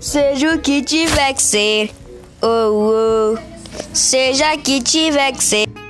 Seja o que tiver que ser. Oh, oh. Seja que tiver que ser.